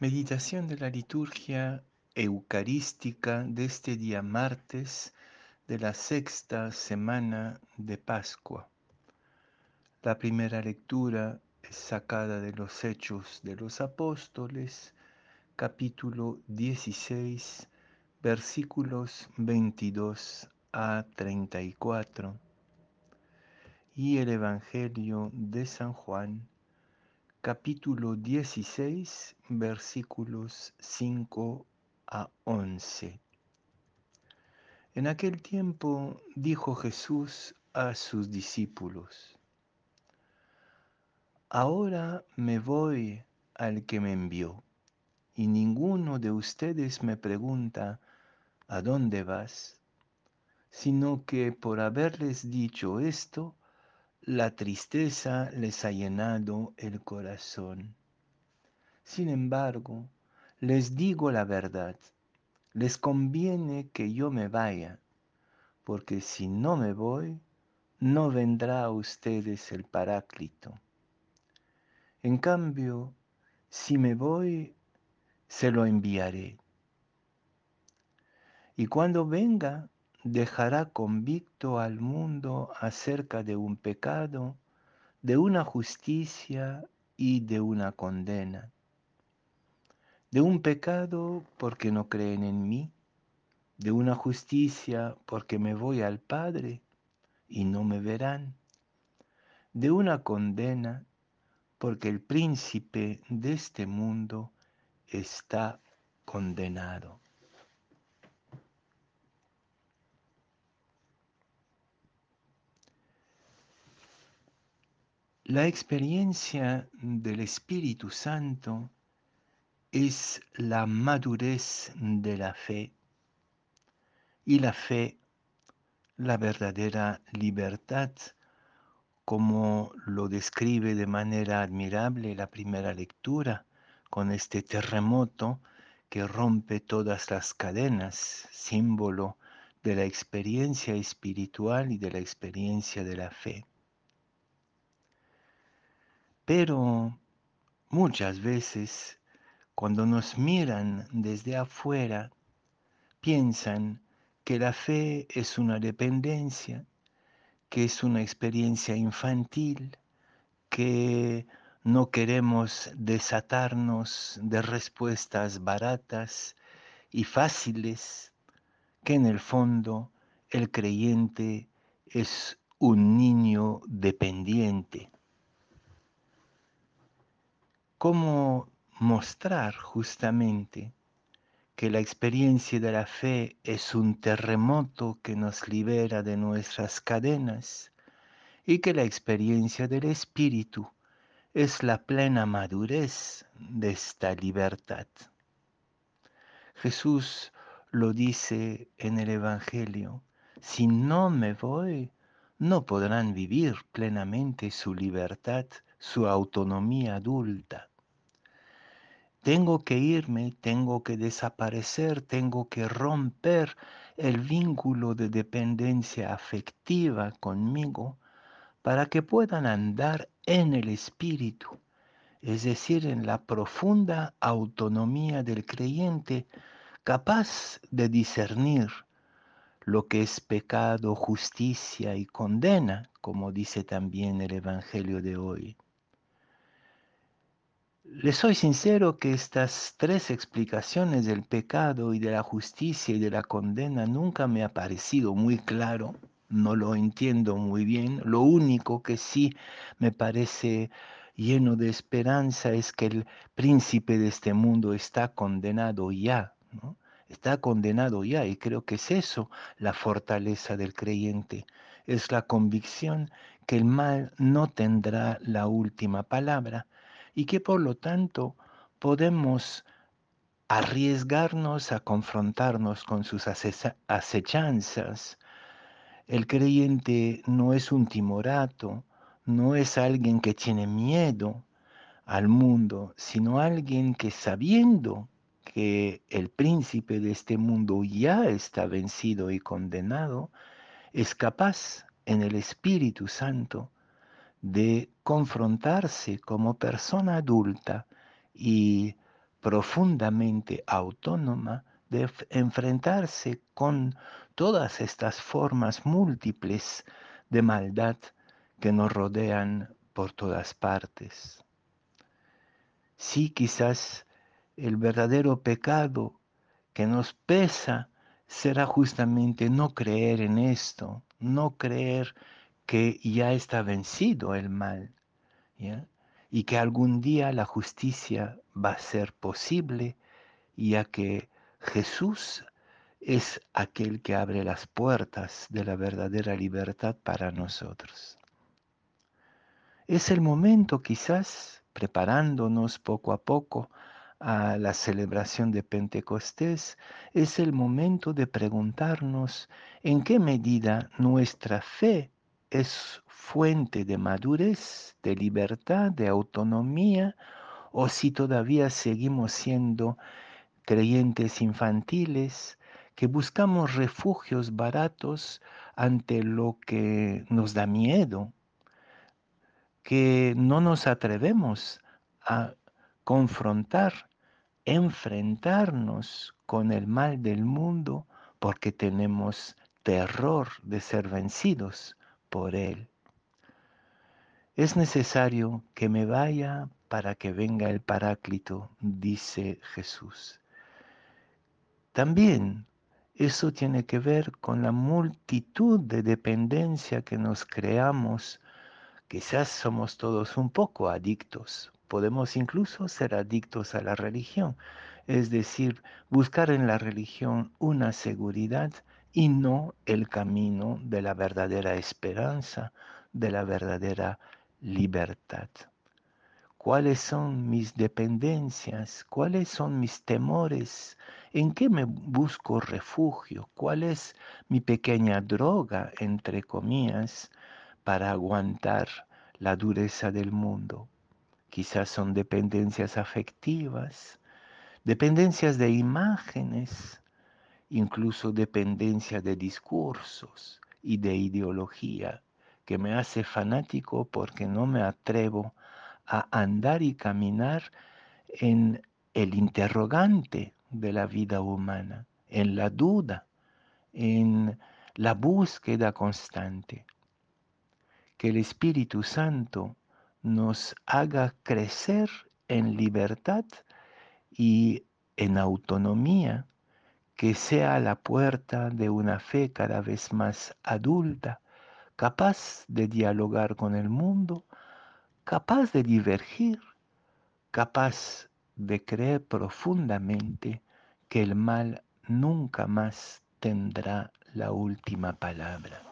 Meditación de la liturgia eucarística de este día martes de la sexta semana de Pascua. La primera lectura es sacada de los Hechos de los Apóstoles, capítulo 16, versículos 22 a 34, y el Evangelio de San Juan, capítulo 16, versículos 5 a 11. En aquel tiempo dijo Jesús a sus discípulos, Ahora me voy al que me envió, y ninguno de ustedes me pregunta, ¿a dónde vas? Sino que por haberles dicho esto, la tristeza les ha llenado el corazón. Sin embargo, les digo la verdad, les conviene que yo me vaya, porque si no me voy, no vendrá a ustedes el Paráclito. En cambio, si me voy, se lo enviaré. Y cuando venga, dejará convicto al mundo acerca de un pecado, de una justicia y de una condena. De un pecado porque no creen en mí, de una justicia porque me voy al Padre y no me verán, de una condena porque el príncipe de este mundo está condenado. La experiencia del Espíritu Santo es la madurez de la fe y la fe, la verdadera libertad, como lo describe de manera admirable la primera lectura con este terremoto que rompe todas las cadenas, símbolo de la experiencia espiritual y de la experiencia de la fe. Pero muchas veces cuando nos miran desde afuera, piensan que la fe es una dependencia, que es una experiencia infantil, que no queremos desatarnos de respuestas baratas y fáciles, que en el fondo el creyente es un niño dependiente cómo mostrar justamente que la experiencia de la fe es un terremoto que nos libera de nuestras cadenas y que la experiencia del Espíritu es la plena madurez de esta libertad. Jesús lo dice en el Evangelio, si no me voy, no podrán vivir plenamente su libertad, su autonomía adulta. Tengo que irme, tengo que desaparecer, tengo que romper el vínculo de dependencia afectiva conmigo para que puedan andar en el espíritu, es decir, en la profunda autonomía del creyente capaz de discernir lo que es pecado, justicia y condena, como dice también el Evangelio de hoy. Le soy sincero que estas tres explicaciones del pecado y de la justicia y de la condena nunca me ha parecido muy claro, no lo entiendo muy bien. Lo único que sí me parece lleno de esperanza es que el príncipe de este mundo está condenado ya. Está condenado ya y creo que es eso la fortaleza del creyente, es la convicción que el mal no tendrá la última palabra y que por lo tanto podemos arriesgarnos a confrontarnos con sus acechanzas. El creyente no es un timorato, no es alguien que tiene miedo al mundo, sino alguien que sabiendo que el príncipe de este mundo ya está vencido y condenado, es capaz en el Espíritu Santo de confrontarse como persona adulta y profundamente autónoma de enfrentarse con todas estas formas múltiples de maldad que nos rodean por todas partes. Sí, quizás el verdadero pecado que nos pesa será justamente no creer en esto, no creer que ya está vencido el mal, y que algún día la justicia va a ser posible, ya que Jesús es aquel que abre las puertas de la verdadera libertad para nosotros. Es el momento quizás, preparándonos poco a poco a la celebración de Pentecostés, es el momento de preguntarnos en qué medida nuestra fe es fuente de madurez, de libertad, de autonomía, o si todavía seguimos siendo creyentes infantiles que buscamos refugios baratos ante lo que nos da miedo, que no nos atrevemos a confrontar, enfrentarnos con el mal del mundo porque tenemos terror de ser vencidos por él. Es necesario que me vaya para que venga el Paráclito, dice Jesús. También eso tiene que ver con la multitud de dependencia que nos creamos. Quizás somos todos un poco adictos. Podemos incluso ser adictos a la religión. Es decir, buscar en la religión una seguridad y no el camino de la verdadera esperanza, de la verdadera libertad. Cuáles son mis dependencias, cuáles son mis temores, en qué me busco refugio, cuál es mi pequeña droga, entre comillas, para aguantar la dureza del mundo. Quizás son dependencias afectivas, dependencias de imágenes, incluso dependencia de discursos y de ideología, que me hace fanático porque no me atrevo a andar y caminar en el interrogante de la vida humana, en la duda, en la búsqueda constante. Que el Espíritu Santo nos haga crecer en libertad y en autonomía, que sea la puerta de una fe cada vez más adulta, capaz de dialogar con el mundo, capaz de divergir, capaz de creer profundamente que el mal nunca más tendrá la última palabra.